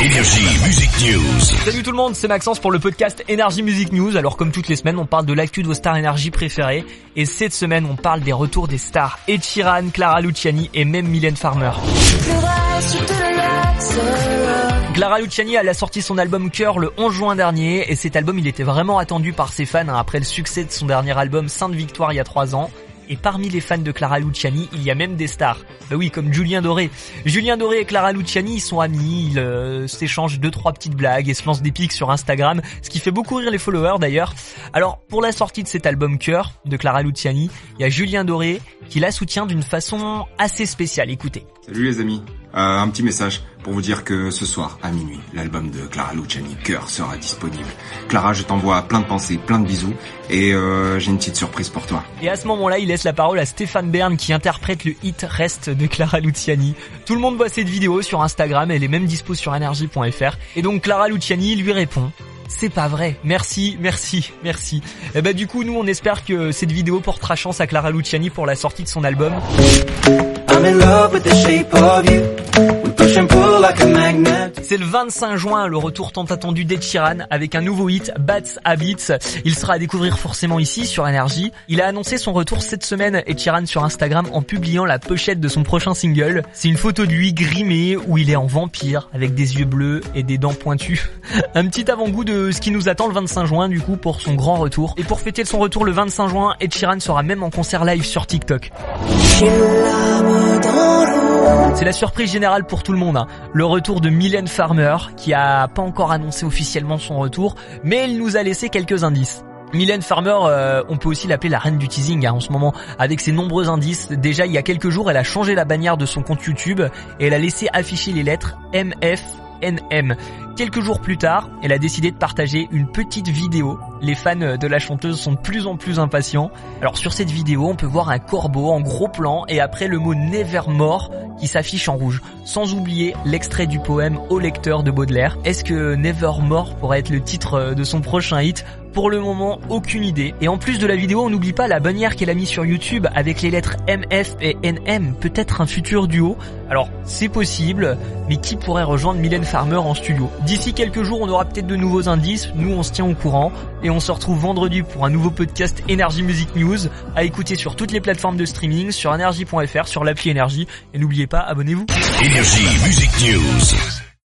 Music News. Salut tout le monde, c'est Maxence pour le podcast Énergie Music News. Alors comme toutes les semaines, on parle de l'actu de vos stars énergie préférées. Et cette semaine, on parle des retours des stars Ed Clara Luciani et même Mylène Farmer. Clara Luciani elle a sorti son album Cœur le 11 juin dernier et cet album il était vraiment attendu par ses fans hein, après le succès de son dernier album Sainte Victoire il y a 3 ans. Et parmi les fans de Clara Luciani, il y a même des stars. Bah oui, comme Julien Doré. Julien Doré et Clara Luciani, ils sont amis, ils euh, s'échangent deux trois petites blagues et se lancent des pics sur Instagram, ce qui fait beaucoup rire les followers d'ailleurs. Alors, pour la sortie de cet album Cœur de Clara Luciani, il y a Julien Doré qui la soutient d'une façon assez spéciale. Écoutez. Salut les amis. Euh, un petit message pour vous dire que ce soir, à minuit, l'album de Clara Luciani, Cœur, sera disponible. Clara, je t'envoie plein de pensées, plein de bisous, et euh, j'ai une petite surprise pour toi. Et à ce moment-là, il laisse la parole à Stéphane Bern qui interprète le hit Reste de Clara Luciani. Tout le monde voit cette vidéo sur Instagram, elle est même dispo sur energy.fr. Et donc Clara Luciani lui répond c'est pas vrai. Merci, merci, merci. Et bah du coup, nous on espère que cette vidéo portera chance à Clara Luciani pour la sortie de son album. C'est le 25 juin, le retour tant attendu d'Ed Sheeran avec un nouveau hit, Bats Habits. Il sera à découvrir forcément ici sur Energy. Il a annoncé son retour cette semaine, Ed Sheeran sur Instagram, en publiant la pochette de son prochain single. C'est une photo de lui grimé où il est en vampire avec des yeux bleus et des dents pointues. un petit avant-goût de ce qui nous attend le 25 juin du coup pour son grand retour. Et pour fêter son retour le 25 juin, Ed Sheeran sera même en concert live sur TikTok. C'est la surprise générale pour tout Hein. Le retour de Mylène Farmer, qui a pas encore annoncé officiellement son retour, mais elle nous a laissé quelques indices. Mylène Farmer, euh, on peut aussi l'appeler la reine du teasing hein, en ce moment, avec ses nombreux indices. Déjà, il y a quelques jours, elle a changé la bannière de son compte YouTube et elle a laissé afficher les lettres MF NM. Quelques jours plus tard, elle a décidé de partager une petite vidéo. Les fans de la chanteuse sont de plus en plus impatients. Alors sur cette vidéo, on peut voir un corbeau en gros plan et après le mot Nevermore qui s'affiche en rouge. Sans oublier l'extrait du poème Au lecteur de Baudelaire. Est-ce que Nevermore pourrait être le titre de son prochain hit? Pour le moment, aucune idée. Et en plus de la vidéo, on n'oublie pas la bannière qu'elle a mis sur YouTube avec les lettres MF et NM, peut-être un futur duo. Alors, c'est possible, mais qui pourrait rejoindre Mylène Farmer en studio? D'ici quelques jours, on aura peut-être de nouveaux indices, nous on se tient au courant, et on se retrouve vendredi pour un nouveau podcast Energy Music News, à écouter sur toutes les plateformes de streaming, sur energy.fr, sur l'appli Energy, et n'oubliez pas, abonnez-vous. Énergie Music News.